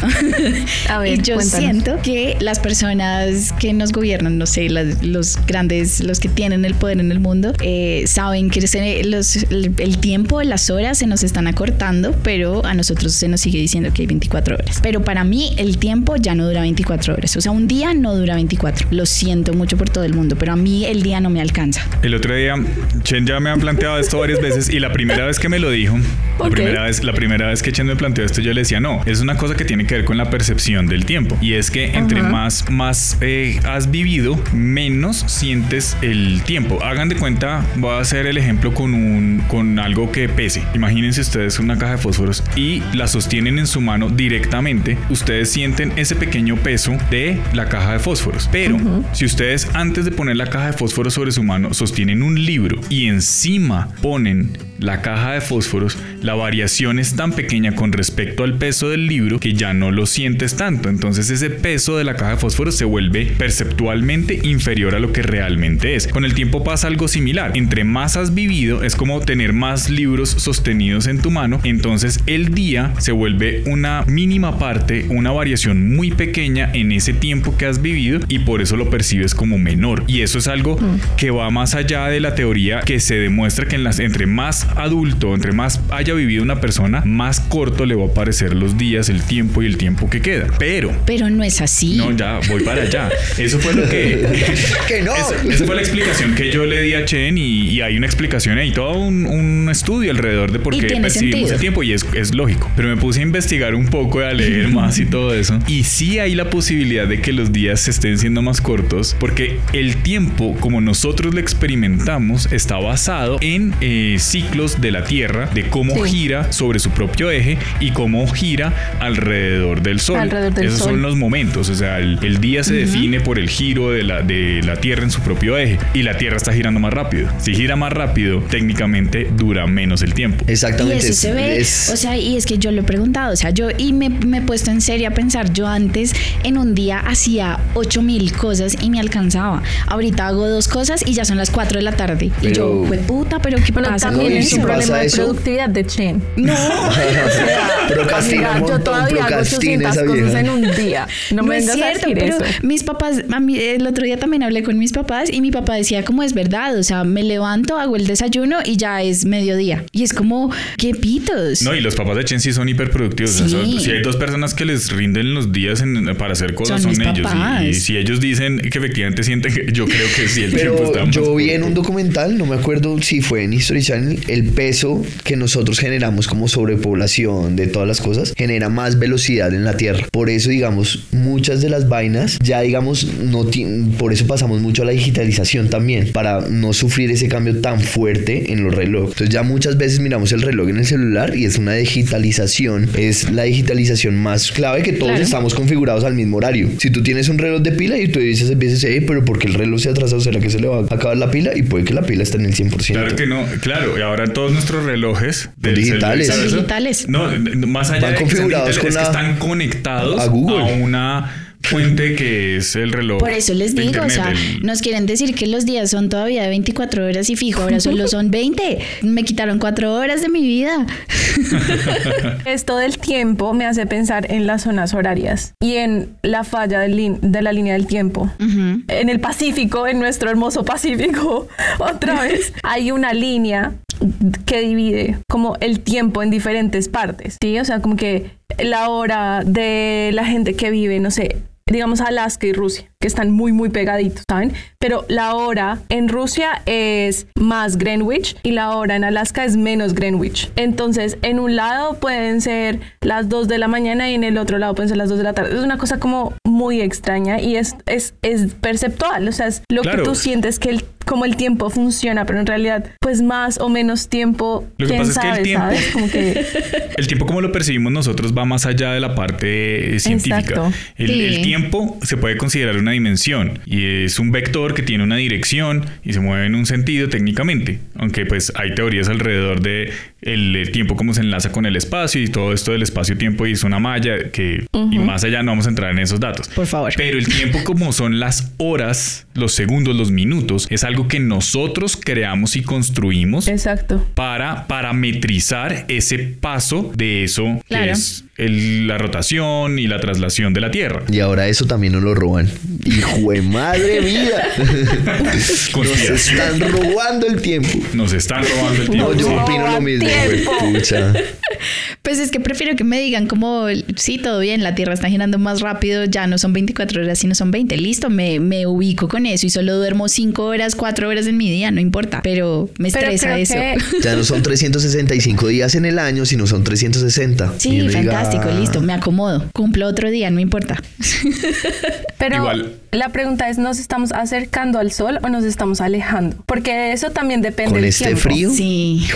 [SPEAKER 1] A ver,
[SPEAKER 4] y yo
[SPEAKER 1] cuéntanos.
[SPEAKER 4] siento que las personas que nos gobiernan, no sé, las- los grandes, los que tienen el poder en el mundo, eh, saben que se- los- el, el tiempo, las horas se nos están acortando, pero a nosotros se nos sigue diciendo que hay 24 horas. Pero para mí el tiempo ya no dura 24 horas. O sea, un día no dura 24. Lo siento mucho por todo el mundo, pero a mí el día no me alcanza.
[SPEAKER 2] El otro día, Chen ya me ha planteado esto varias veces y la primera vez que me lo dijo, la,
[SPEAKER 1] Ok.
[SPEAKER 2] primera vez, la primera vez que Chen me planteó esto, yo le decía, no, es una cosa que tiene que ver con la percepción del tiempo. Y es que entre más, más eh, has vivido, menos sientes el tiempo. Hagan de cuenta, voy a hacer el ejemplo con, un, con algo que pese. Imagínense ustedes una caja de fósforos y la sostienen en su mano directamente. Ustedes sienten ese pequeño peso de la caja de fósforos. Pero si ustedes antes de poner la caja de fósforos sobre su mano sostienen un libro y encima ponen la caja de fósforos, la variación es tan pequeña con respecto al peso del libro que ya no lo sientes tanto. Entonces ese peso de la caja de fósforos se vuelve perceptualmente inferior a lo que realmente es. Con el tiempo pasa algo similar. Entre más has vivido es como tener más libros sostenidos en tu mano. Entonces el día se vuelve una mínima parte, una variación muy pequeña en ese tiempo que has vivido y por eso lo percibes como menor. Y eso es algo que va más allá de la teoría que se demuestra que en las, entre más adulto, entre más haya vivido una persona, más corto le va a parecer los días, el tiempo y el tiempo que queda. Pero
[SPEAKER 4] Pero no es así.
[SPEAKER 2] no, ya voy para allá. Eso fue lo que.
[SPEAKER 3] Que no.
[SPEAKER 2] Esa, esa fue la explicación que yo le di a Chen y, y hay una explicación ahí, todo un, un estudio alrededor de por qué percibimos
[SPEAKER 4] sentido.
[SPEAKER 2] el tiempo y es, es lógico. Pero me puse a investigar un poco, a leer más y todo eso. Y sí hay la posibilidad de que los días se estén siendo más cortos porque el tiempo, como nosotros lo experimentamos, está basado en eh, ciclos de la Tierra, de cómo
[SPEAKER 1] Sí.
[SPEAKER 2] gira sobre su propio eje y cómo gira alrededor del Sol.
[SPEAKER 1] Alrededor del
[SPEAKER 2] Esos
[SPEAKER 1] Sol.
[SPEAKER 2] son los momentos, o sea, el, el día se define por el giro de la, de la Tierra en su propio eje y la Tierra está girando más rápido. Si gira más rápido, técnicamente dura menos el tiempo.
[SPEAKER 4] Y
[SPEAKER 3] Exactamente.
[SPEAKER 4] eso
[SPEAKER 3] es-
[SPEAKER 4] se ve,
[SPEAKER 3] es-
[SPEAKER 4] o sea, y es que yo lo he preguntado, o sea, yo y me, me he puesto en serio a pensar, yo antes en un día hacía 8000 cosas y me alcanzaba. Ahorita hago dos cosas y ya son las 4 de la tarde. y yo, fue puta, pero ¿qué
[SPEAKER 1] Bueno,
[SPEAKER 4] pasa
[SPEAKER 1] también es un problema de
[SPEAKER 3] eso-
[SPEAKER 1] productividad de Chen.
[SPEAKER 4] No,
[SPEAKER 3] Procrastina un
[SPEAKER 1] Amiga, yo todavía hago
[SPEAKER 3] procrastina
[SPEAKER 1] 800
[SPEAKER 3] esa
[SPEAKER 1] cosas en un día. No, me
[SPEAKER 4] es
[SPEAKER 1] vengas a
[SPEAKER 4] cierto,
[SPEAKER 1] decir
[SPEAKER 4] pero
[SPEAKER 1] eso.
[SPEAKER 4] mis papás, a mí, el otro día también hablé con mis papás y mi papá decía como es verdad, o sea, me levanto, hago el desayuno y ya es mediodía. Y es como, ¿qué pitos?
[SPEAKER 2] No, y los papás de Chen sí son hiperproductivos.
[SPEAKER 4] Sí.
[SPEAKER 2] O sea, son- si hay dos personas que les rinden los días en- para hacer cosas,
[SPEAKER 4] Son
[SPEAKER 2] ellos. Y- si ellos dicen que efectivamente sienten que yo creo que sí, el tiempo está
[SPEAKER 3] Pero
[SPEAKER 2] más
[SPEAKER 3] yo vi en un documental, no me acuerdo si fue en History Channel, el peso que nosotros generamos como sobrepoblación de todas las cosas genera más velocidad en la Tierra. Por eso, digamos, muchas de las vainas ya, digamos, no por eso pasamos mucho a la digitalización también, para no sufrir ese cambio tan fuerte en los relojes. Entonces ya muchas veces miramos el reloj en el celular y es una digitalización, es la digitalización más clave que todos
[SPEAKER 4] Claro.
[SPEAKER 3] estamos configurados al mismo horario. Si tú tienes un reloj de pila y tú dices a veces, "Ey, pero porque el reloj se ha atrasado, ¿será que se le va a acabar la pila? Y puede que la pila esté en el 100%.
[SPEAKER 2] Claro que no, claro, y ahora todos nuestros relojes del
[SPEAKER 3] digitales.
[SPEAKER 2] No, más allá
[SPEAKER 3] Van
[SPEAKER 2] de que
[SPEAKER 3] configurados con
[SPEAKER 2] es que están conectados
[SPEAKER 3] a Google.
[SPEAKER 2] una fuente que es el reloj.
[SPEAKER 4] Por eso les digo, o sea,
[SPEAKER 2] el-
[SPEAKER 4] nos quieren decir que los días son todavía de 24 horas y fijo, ahora solo son 20. Me quitaron 4 horas de mi vida.
[SPEAKER 1] Esto del tiempo me hace pensar en las zonas horarias y en la falla de la línea del tiempo. En el Pacífico, en nuestro hermoso Pacífico, otra vez, hay una línea que divide como el tiempo en diferentes partes, ¿sí? O sea, como que la hora de la gente que vive, no sé, digamos Alaska y Rusia, que están muy, muy pegaditos, ¿saben? Pero la hora en Rusia es más Greenwich y la hora en Alaska es menos Greenwich. Entonces, en un lado pueden ser las 2 de la mañana y en el otro lado pueden ser las 2 de la tarde. Es una cosa como muy extraña y es, es, es perceptual, o sea, es lo
[SPEAKER 2] Claro.
[SPEAKER 1] que tú sientes que el, como el tiempo funciona, pero en realidad, pues más o menos tiempo,
[SPEAKER 2] Lo que
[SPEAKER 1] quién
[SPEAKER 2] pasa es que el
[SPEAKER 1] sabe,
[SPEAKER 2] tiempo-
[SPEAKER 1] ¿sabes? Como que...
[SPEAKER 2] El tiempo como lo percibimos nosotros va más allá de la parte científica.
[SPEAKER 1] Exacto.
[SPEAKER 2] El,
[SPEAKER 4] Sí.
[SPEAKER 2] el tiempo se puede considerar una dimensión y es un vector que tiene una dirección y se mueve en un sentido técnicamente. Aunque pues hay teorías alrededor de el, el tiempo cómo se enlaza con el espacio y todo esto del espacio-tiempo y es una malla que y más allá no vamos a entrar en esos datos.
[SPEAKER 4] Por favor.
[SPEAKER 2] Pero el tiempo como son las horas, los segundos, los minutos, es algo que nosotros creamos y construimos
[SPEAKER 1] Exacto.
[SPEAKER 2] para parametrizar ese paso de eso
[SPEAKER 4] Claro.
[SPEAKER 2] que es el- la rotación y la traslación de la Tierra.
[SPEAKER 3] Y ahora eso también nos lo roban. ¡Hijo de madre mía! Nos están robando el tiempo.
[SPEAKER 2] Nos están robando el tiempo.
[SPEAKER 3] No, yo opino lo mismo,
[SPEAKER 1] tiempo.
[SPEAKER 4] Pues es que prefiero que me digan como, sí, todo bien, la Tierra está girando más rápido, ya no son 24 horas, sino son 20. Listo, me, me ubico con eso y solo duermo 5 horas, 4 horas en mi día, no importa. Pero me
[SPEAKER 1] Pero
[SPEAKER 4] estresa eso.
[SPEAKER 1] que-
[SPEAKER 3] Ya no son 365 días en el año, sino son 360. Y
[SPEAKER 4] Sí,
[SPEAKER 3] diga,
[SPEAKER 4] fantástico,
[SPEAKER 3] "Ah".
[SPEAKER 4] listo, me acomodo. Cumplo otro día, no importa.
[SPEAKER 1] Pero
[SPEAKER 2] Igual.
[SPEAKER 1] la pregunta es, ¿nos estamos acercando al sol o nos estamos alejando? Porque eso también depende
[SPEAKER 3] Con
[SPEAKER 1] del
[SPEAKER 3] este
[SPEAKER 1] tiempo.
[SPEAKER 3] frío.
[SPEAKER 4] Sí.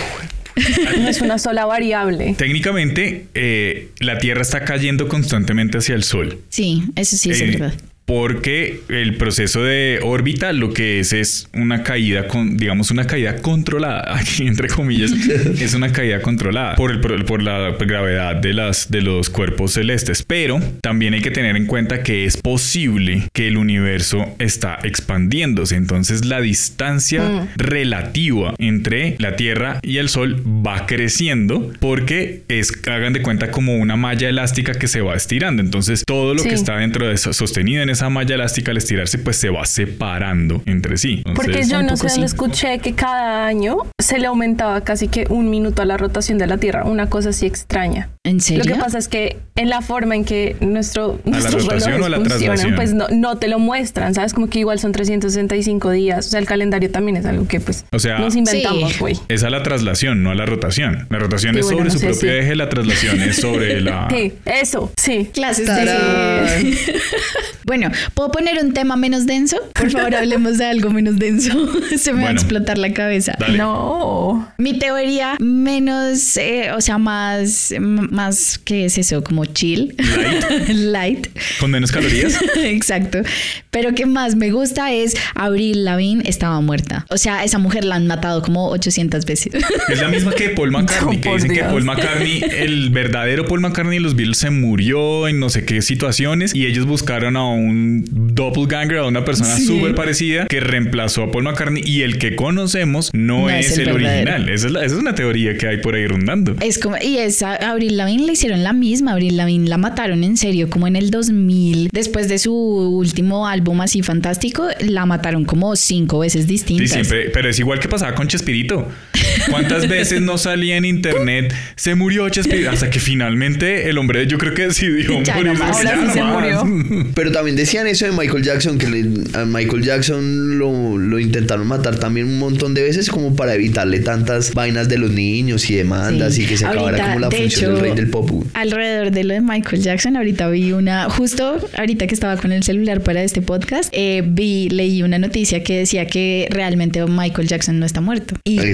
[SPEAKER 1] No es una sola variable.
[SPEAKER 2] Técnicamente, eh, la Tierra está cayendo constantemente hacia el Sol.
[SPEAKER 4] Sí, eso sí es
[SPEAKER 2] Eh,
[SPEAKER 4] verdad.
[SPEAKER 2] Porque el proceso de órbita lo que es es una caída con, digamos, una caída controlada, aquí entre comillas, es una caída controlada por, el, por, por la gravedad de, las, de los cuerpos celestes. Pero también hay que tener en cuenta que es posible que el universo está expandiéndose. Entonces la distancia relativa entre la Tierra y el Sol va creciendo porque es, hagan de cuenta, como una malla elástica que se va estirando. Entonces todo lo que está dentro de eso, sostenido en esa malla elástica al estirarse, pues se va separando entre sí.
[SPEAKER 1] Porque yo no sé dónde
[SPEAKER 4] sí.
[SPEAKER 1] escuché que cada año se le aumentaba casi que un minuto a la rotación de la Tierra, una cosa así extraña.
[SPEAKER 4] ¿En serio?
[SPEAKER 1] Lo que pasa es que en la forma en que nuestro,
[SPEAKER 2] la
[SPEAKER 1] nuestros
[SPEAKER 2] rotación
[SPEAKER 1] relojes
[SPEAKER 2] o a la
[SPEAKER 1] funcionan,
[SPEAKER 2] traslación?
[SPEAKER 1] pues no, no te lo muestran, ¿sabes? Como que igual son 365 días. O sea, el calendario también es algo que pues
[SPEAKER 2] O sea,
[SPEAKER 1] nos inventamos,
[SPEAKER 4] Sí.
[SPEAKER 1] güey.
[SPEAKER 2] es a la traslación, no a la rotación. La rotación
[SPEAKER 1] Sí,
[SPEAKER 2] es
[SPEAKER 1] bueno,
[SPEAKER 2] sobre
[SPEAKER 1] no
[SPEAKER 2] su
[SPEAKER 1] sé,
[SPEAKER 2] propio
[SPEAKER 1] sí.
[SPEAKER 2] eje, la traslación es sobre la...
[SPEAKER 1] Sí, eso, sí.
[SPEAKER 4] Clases de... bueno, ¿puedo poner un tema menos denso? Por favor, hablemos de algo menos denso. Se me va a explotar la cabeza.
[SPEAKER 2] Dale.
[SPEAKER 1] No.
[SPEAKER 4] Mi teoría menos, eh, o sea, más, más, ¿qué es eso? Como chill.
[SPEAKER 2] Light.
[SPEAKER 4] Light.
[SPEAKER 2] Con menos calorías.
[SPEAKER 4] Exacto. Pero que más me gusta es Avril Lavigne estaba muerta. O sea, esa mujer la han matado como 800 veces.
[SPEAKER 2] Es la misma que Paul McCartney,
[SPEAKER 1] No,
[SPEAKER 2] que dicen que. Paul McCartney, el verdadero Paul McCartney de los Beatles se murió en no sé qué situaciones y ellos buscaron a un doppelganger, a una persona
[SPEAKER 4] Sí.
[SPEAKER 2] súper parecida que reemplazó a Paul McCartney y el que conocemos no,
[SPEAKER 4] No
[SPEAKER 2] es,
[SPEAKER 4] es el
[SPEAKER 2] original. Esa es, la- esa es una teoría que hay por ahí rondando.
[SPEAKER 4] Es como, y esa Avril Lavigne le hicieron la misma. Avril Lavigne la mataron en serio, como en el 2000. Después de su último álbum así fantástico, la mataron como cinco veces
[SPEAKER 2] Sí,
[SPEAKER 4] distintas.
[SPEAKER 2] siempre, pero es igual que pasaba con Chespirito. ¿Cuántas veces no salía en internet? Se murió Chespirito. Hasta que finalmente el hombre, yo creo que decidió
[SPEAKER 4] Ya
[SPEAKER 2] morir.
[SPEAKER 4] no más.
[SPEAKER 1] Ahora sí se murió.
[SPEAKER 3] Pero también decían eso de Michael Jackson, que le- a Michael Jackson lo, lo intentaron matar también un montón de veces como para evitarle tantas vainas de los niños y demandas
[SPEAKER 4] Sí.
[SPEAKER 3] y que se acabara
[SPEAKER 4] Ahorita,
[SPEAKER 3] como la
[SPEAKER 4] de
[SPEAKER 3] función del rey del pop.
[SPEAKER 4] Alrededor de lo de Michael Jackson, ahorita vi una, justo ahorita que estaba con el celular para este podcast, eh, vi, leí una noticia que decía que realmente Michael Jackson no está muerto. Y que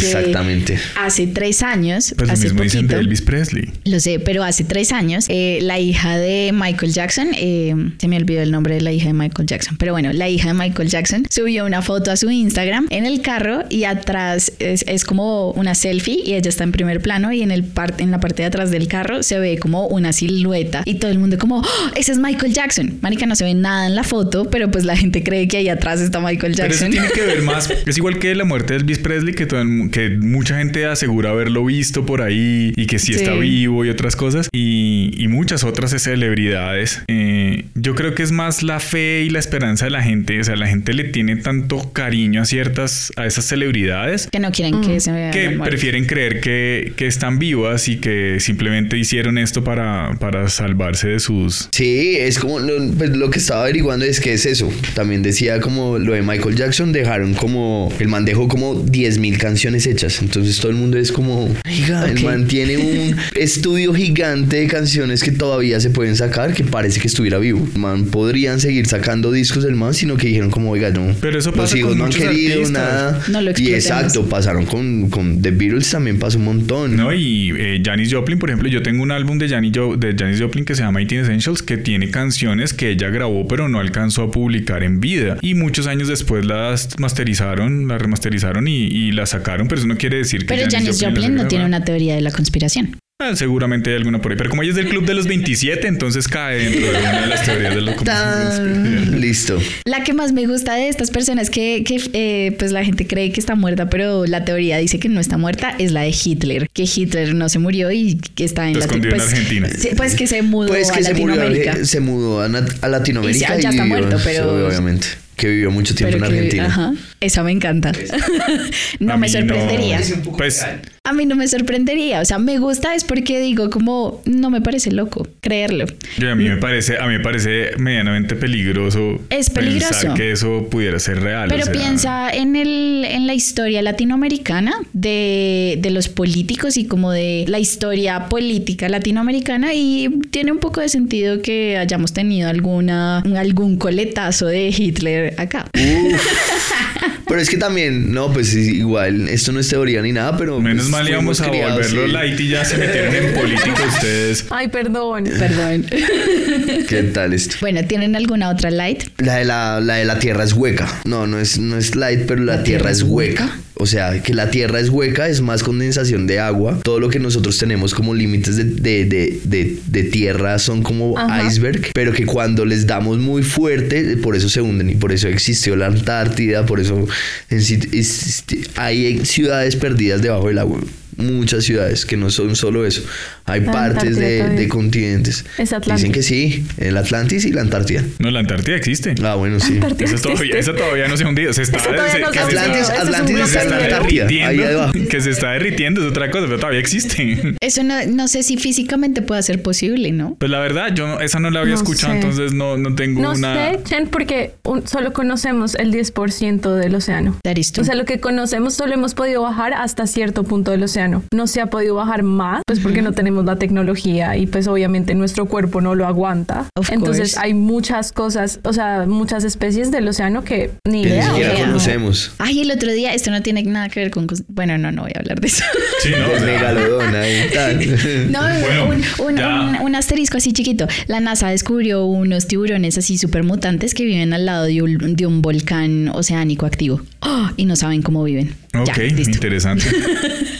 [SPEAKER 3] Exactamente.
[SPEAKER 4] hace tres años,
[SPEAKER 2] Pues lo
[SPEAKER 4] hace
[SPEAKER 2] mismo dicen de
[SPEAKER 4] poquito,
[SPEAKER 2] Elvis Presley.
[SPEAKER 4] Lo sé, pero hace tres años, eh, la hija de Michael Jackson, eh, se me olvidó el nombre de la hija de Michael Jackson, pero bueno, la hija de Michael Jackson subió una foto a su Instagram en el carro y atrás es, es como una selfie y ella está en primer plano y en, el parte en la parte de atrás del carro se ve como una silueta y todo el mundo como, "Oh, ese es Michael Jackson. Marica, no se ve nada en la foto, pero pues la gente cree que ahí atrás está Michael
[SPEAKER 2] Pero eso
[SPEAKER 4] Jackson.
[SPEAKER 2] tiene que ver más. Es igual que la muerte de Elvis Presley, que, todo que mucha gente asegura haberlo visto por ahí y que sí, está vivo y otras cosas. Y, y muchas otras celebridades. Eh, yo creo que es más la fe y la esperanza de la gente. O sea, la gente le tiene tanto cariño a ciertas, a esas celebridades.
[SPEAKER 4] que no quieren que se vea
[SPEAKER 2] Que prefieren creer que, que están vivas y que simplemente hicieron esto para, para salvarse de sus...
[SPEAKER 3] Sí, es como lo, pues, lo que estaba averiguando es que es eso. También decía como lo de Michael Jackson, dejaron como, el man dejó como 10.000 canciones hechas. Entonces todo el mundo es como, oiga, el man tiene un estudio gigante de canciones que todavía se pueden sacar que parece que estuviera vivo. Man, podrían seguir sacando discos del man, sino que dijeron como, oiga, no.
[SPEAKER 2] Pero eso
[SPEAKER 3] los
[SPEAKER 2] pasa
[SPEAKER 3] hijos
[SPEAKER 2] con
[SPEAKER 3] no han querido
[SPEAKER 2] artistas.
[SPEAKER 3] nada.
[SPEAKER 4] No lo
[SPEAKER 3] y exacto, pasaron con, con The Beatles también pasó un montón.
[SPEAKER 2] No, y eh, Janis Joplin, por ejemplo, yo tengo un álbum de Janis, Jo- de Janis Joplin que se llama 18 Essentials, que tiene canciones que ella grabó, pero no alcanzó a publicar en vida. Y muchos años después las masterizaron, las remasterizaron y, y las sacaron, pero eso no quiere decir que
[SPEAKER 4] Pero Janis Joplin no tiene una teoría de la conspiración.
[SPEAKER 2] Ah, seguramente hay alguna por ahí. Pero como ella es del club de los 27, entonces cae dentro de una de las teorías de la conspiración.
[SPEAKER 3] Listo.
[SPEAKER 4] La que más me gusta de estas personas que, que eh, pues la gente cree que está muerta, pero la teoría dice que no está muerta, es la de Hitler, que Hitler no se murió y que está en
[SPEAKER 2] Lo
[SPEAKER 4] Lati-
[SPEAKER 2] escondió en
[SPEAKER 4] pues,
[SPEAKER 2] Argentina.
[SPEAKER 4] sí, Pues que se mudó
[SPEAKER 3] Pues
[SPEAKER 4] a
[SPEAKER 3] se
[SPEAKER 4] Latinoamérica.
[SPEAKER 3] se mudó a, Latinoamérica
[SPEAKER 4] Y ya- ya está
[SPEAKER 3] vivió,
[SPEAKER 4] muerto, pero-
[SPEAKER 3] obviamente. que vivió mucho tiempo
[SPEAKER 4] Pero
[SPEAKER 3] en
[SPEAKER 4] que-
[SPEAKER 3] Argentina.
[SPEAKER 4] ajá, esa me encanta. no me sorprendería.
[SPEAKER 2] Pues
[SPEAKER 4] A mí no me sorprendería. O sea, me gusta es porque digo como no me parece loco creerlo.
[SPEAKER 2] yo- a mí me parece, a mí me parece medianamente peligroso.
[SPEAKER 4] Es peligroso.
[SPEAKER 2] Pensar que eso pudiera ser real.
[SPEAKER 4] Pero
[SPEAKER 2] o sea,
[SPEAKER 4] piensa en, el, en la historia latinoamericana de, de los políticos y como de la historia política latinoamericana y tiene un poco de sentido que hayamos tenido alguna, algún coletazo de Hitler acá.
[SPEAKER 3] Pero es que también, no, pues igual, esto no es teoría ni nada, pero.
[SPEAKER 2] Menos
[SPEAKER 3] pues,
[SPEAKER 2] mal íbamos a volverlo
[SPEAKER 3] sí.
[SPEAKER 2] light y ya se metieron en política ustedes.
[SPEAKER 1] Ay, perdón.
[SPEAKER 4] Perdón.
[SPEAKER 3] ¿Qué tal esto?
[SPEAKER 4] bueno, ¿tienen alguna otra light?
[SPEAKER 3] La de la, la de la tierra es hueca. No, no es, no es light, pero la, tierra, es hueca. O sea, que la tierra es hueca, es más condensación de agua. Todo lo que nosotros tenemos como límites de, de, de, de- de tierra son como
[SPEAKER 1] Ajá.
[SPEAKER 3] iceberg, pero que cuando les damos muy fuerte, por eso se hunden y por eso existió la Antártida, por eso hay ciudades perdidas debajo del agua. Muchas ciudades que no son solo eso. Hay
[SPEAKER 1] La
[SPEAKER 3] partes de, de continentes.
[SPEAKER 1] Es Atlantis.
[SPEAKER 3] Dicen que sí, el Atlantis y la Antártida.
[SPEAKER 2] No, la Antártida existe.
[SPEAKER 3] Ah, bueno, sí.
[SPEAKER 2] Esa todavía,
[SPEAKER 1] existe.
[SPEAKER 2] esa todavía no se ha hundido. Se está,
[SPEAKER 1] no se
[SPEAKER 2] se.
[SPEAKER 3] Atlantis,
[SPEAKER 1] es
[SPEAKER 2] se
[SPEAKER 3] está ahí abajo.
[SPEAKER 2] Que se está derritiendo es otra cosa, pero todavía existe.
[SPEAKER 4] Eso no, no sé si físicamente pueda ser posible, ¿no?
[SPEAKER 2] Pues la verdad, yo no- esa no la había
[SPEAKER 1] No
[SPEAKER 2] escuchado,
[SPEAKER 1] sé.
[SPEAKER 2] entonces no, no tengo
[SPEAKER 1] No
[SPEAKER 2] una.
[SPEAKER 1] sé, Chen, porque un- solo conocemos el 10% del océano. O sea, lo que conocemos solo hemos podido bajar hasta cierto punto del océano. No se ha podido bajar más, pues porque no tenemos la tecnología y pues obviamente nuestro cuerpo no lo aguanta.
[SPEAKER 4] Of
[SPEAKER 1] Entonces
[SPEAKER 4] course.
[SPEAKER 1] hay muchas cosas, o sea, muchas especies del océano que ni
[SPEAKER 3] Que ni
[SPEAKER 1] idea.
[SPEAKER 3] siquiera conocemos.
[SPEAKER 4] Ay, el otro día, esto no tiene nada que ver con... Bueno, no, no voy a hablar de eso.
[SPEAKER 2] Sí, no,
[SPEAKER 3] El megalodón ahí tal.
[SPEAKER 4] No,
[SPEAKER 2] Bueno,
[SPEAKER 4] un, un- un- un asterisco así chiquito. La NASA descubrió unos tiburones así súper mutantes que viven al lado de un, de un volcán oceánico activo. ¡Oh! Y no saben cómo viven.
[SPEAKER 2] Ok,
[SPEAKER 4] Ya, listo.
[SPEAKER 2] interesante.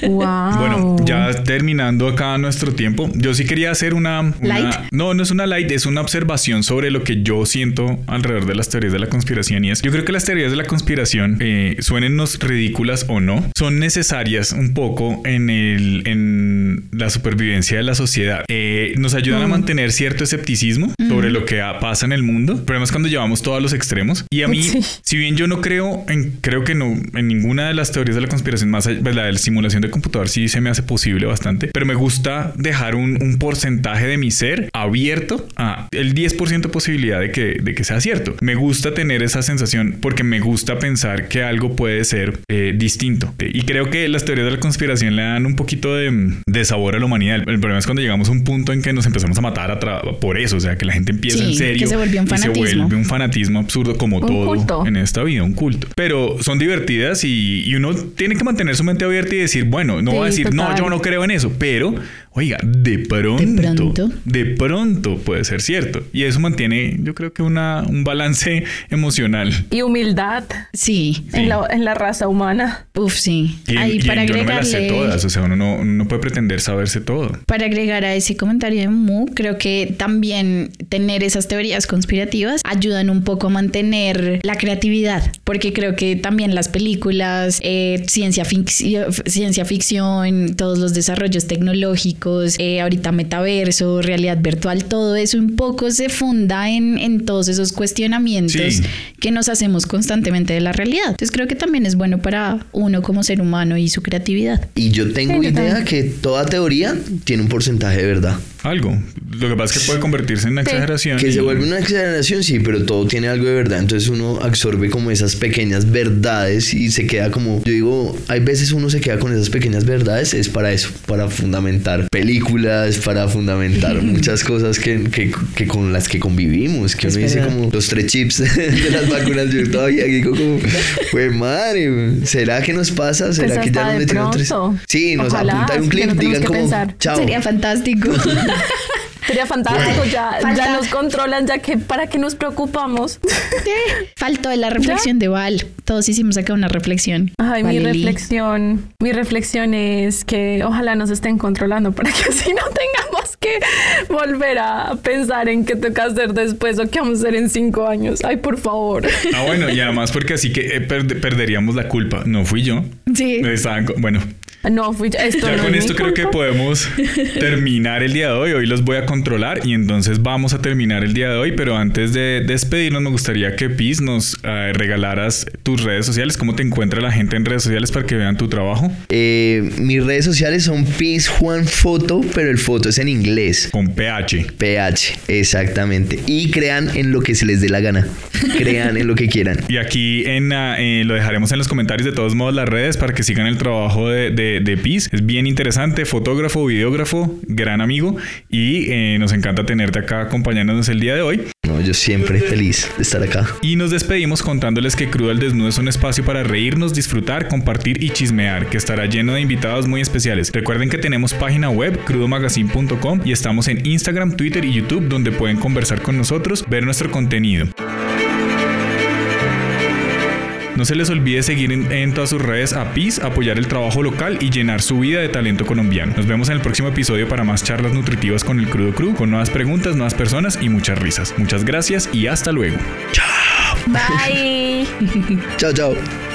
[SPEAKER 1] Wow.
[SPEAKER 2] Bueno, ya terminando acá nuestro tiempo, yo sí quería hacer una, una-
[SPEAKER 4] Light.
[SPEAKER 2] No, no es una light, es una observación sobre lo que yo siento alrededor de las teorías de la conspiración. Y es, yo creo que las teorías de la conspiración, eh, suénennos ridículas o no, son necesarias un poco en, el, en la supervivencia de la sociedad. Eh, nos ayudan a mantener cierto escepticismo sobre lo que pasa en el mundo. El problema es cuando llevamos todos los extremos. Y a mí,
[SPEAKER 1] Sí.
[SPEAKER 2] si bien yo no creo en, creo que no, en ninguna de las teorías de la conspiración, más allá, pues la de la simulación de computador sí se me hace posible bastante, pero me gusta dejar un, un porcentaje de mi ser abierto a el 10% posibilidad de que, de que sea cierto. Me gusta tener esa sensación porque me gusta pensar que algo puede ser eh, distinto. Y creo que las teorías de la conspiración le dan un poquito de, de sabor a la humanidad. El, el problema es cuando llegamos a un punto en que nos empezamos a matar a por eso, o sea, que la gente empieza
[SPEAKER 4] Sí,
[SPEAKER 2] en serio
[SPEAKER 4] que se volvió un
[SPEAKER 2] y se
[SPEAKER 4] fanatismo.
[SPEAKER 2] vuelve un fanatismo absurdo como
[SPEAKER 1] Un
[SPEAKER 2] todo
[SPEAKER 1] culto.
[SPEAKER 2] en esta vida, un culto. Pero son divertidas y, y uno tiene que mantener su mente abierta y decir, bueno, no
[SPEAKER 1] Sí,
[SPEAKER 2] va a decir, no, yo no creo en eso, pero, oiga, de pronto, de
[SPEAKER 4] pronto.
[SPEAKER 2] pronto, puede ser cierto. Y eso mantiene, yo creo que una, un balance emocional.
[SPEAKER 1] Y humildad
[SPEAKER 4] Sí.
[SPEAKER 1] en, la, en la raza humana.
[SPEAKER 4] Uf, sí.
[SPEAKER 2] Y,
[SPEAKER 4] Ahí
[SPEAKER 2] y
[SPEAKER 4] para
[SPEAKER 2] yo no me las sé
[SPEAKER 4] agregarle...
[SPEAKER 2] todas, o sea, uno no, uno no puede pretender saberse todo.
[SPEAKER 4] Para agregar a ese comentario de Mu, creo que también tener esas teorías conspirativas ayudan un poco a mantener la creatividad, porque creo que también las películas, eh, ciencia, ficción, ciencia ficción, todos los desarrollos tecnológicos, eh, ahorita metaverso, realidad virtual, todo eso un poco se funda en, en todos esos cuestionamientos
[SPEAKER 2] Sí.
[SPEAKER 4] que nos hacemos constantemente de la realidad. Entonces creo que también es bueno para uno como ser humano y su creatividad.
[SPEAKER 3] Y yo tengo
[SPEAKER 1] Sí,
[SPEAKER 3] idea
[SPEAKER 1] también.
[SPEAKER 3] que toda teoría tiene un porcentaje de verdad.
[SPEAKER 2] Algo. Lo que pasa es que puede convertirse en una exageración.
[SPEAKER 3] Que
[SPEAKER 2] y-
[SPEAKER 3] se vuelve una exageración, sí, pero todo tiene algo de verdad. Entonces uno absorbe como esas pequeñas verdades y se queda como, yo digo, hay veces uno se queda con esas pequeñas verdades, es para eso, para fundamentar películas, para fundamentar muchas cosas que, que- que con las que convivimos, que
[SPEAKER 4] Es
[SPEAKER 3] uno dice como los tres chips de las vacunas, yo todavía digo como, pues madre, ¿será que nos pasa? ¿Será
[SPEAKER 1] Pues
[SPEAKER 3] que ya nos metieron tres? Sí, nos
[SPEAKER 1] Ojalá,
[SPEAKER 3] apuntan un clip,
[SPEAKER 1] no
[SPEAKER 3] digan como,
[SPEAKER 1] pensar.
[SPEAKER 3] chao.
[SPEAKER 4] Sería fantástico.
[SPEAKER 1] Sería fantástico, ya,
[SPEAKER 4] Falta-
[SPEAKER 1] ya nos controlan, ya que para qué nos preocupamos.
[SPEAKER 4] Faltó de la reflexión de Val. Todos hicimos acá una reflexión.
[SPEAKER 1] Ay, mi reflexión, mi reflexión es que ojalá nos estén controlando para que así no tengamos que volver a pensar en qué toca hacer después o qué vamos a hacer en cinco años. Ay, por favor.
[SPEAKER 2] Ah, bueno, y además porque así que eh, perde- perderíamos la culpa. No fui yo.
[SPEAKER 4] Sí.
[SPEAKER 2] Estaban bueno,
[SPEAKER 1] No, fui, esto
[SPEAKER 2] Ya
[SPEAKER 1] no
[SPEAKER 2] con
[SPEAKER 1] es
[SPEAKER 2] esto creo que podemos terminar el día de hoy. Hoy los voy a controlar y entonces vamos a terminar el día de hoy. Pero antes de despedirnos, me gustaría que Pis nos eh, regalaras tus redes sociales. ¿Cómo te encuentra la gente en redes sociales para que vean tu trabajo?
[SPEAKER 3] Eh, mis redes sociales son Piz Juan Foto, pero el foto es en inglés.
[SPEAKER 2] Con PH.
[SPEAKER 3] PH, exactamente. Y crean en lo que se les dé la gana. Crean en lo que quieran.
[SPEAKER 2] Y aquí en, ah, eh, lo dejaremos en los comentarios de todos modos las redes para que sigan el trabajo de, de, de Piz. Es bien interesante, fotógrafo, videógrafo, gran amigo y eh, nos encanta tenerte acá acompañándonos el día de hoy.
[SPEAKER 3] No, yo siempre feliz de estar acá.
[SPEAKER 2] Y nos despedimos contándoles que Crudo al Desnudo es un espacio para reírnos, disfrutar, compartir y chismear, que estará lleno de invitados muy especiales. Recuerden que tenemos página web crudomagazine.com y estamos en Instagram, Twitter y YouTube donde pueden conversar con nosotros, ver nuestro contenido. No se les olvide seguir en, en todas sus redes a PIS, apoyar el trabajo local y llenar su vida de talento colombiano. Nos vemos en el próximo episodio para más charlas nutritivas con el Crudo Crew, con nuevas preguntas, nuevas personas y muchas risas. Muchas gracias y hasta luego.
[SPEAKER 1] Bye.
[SPEAKER 3] Chao, chao.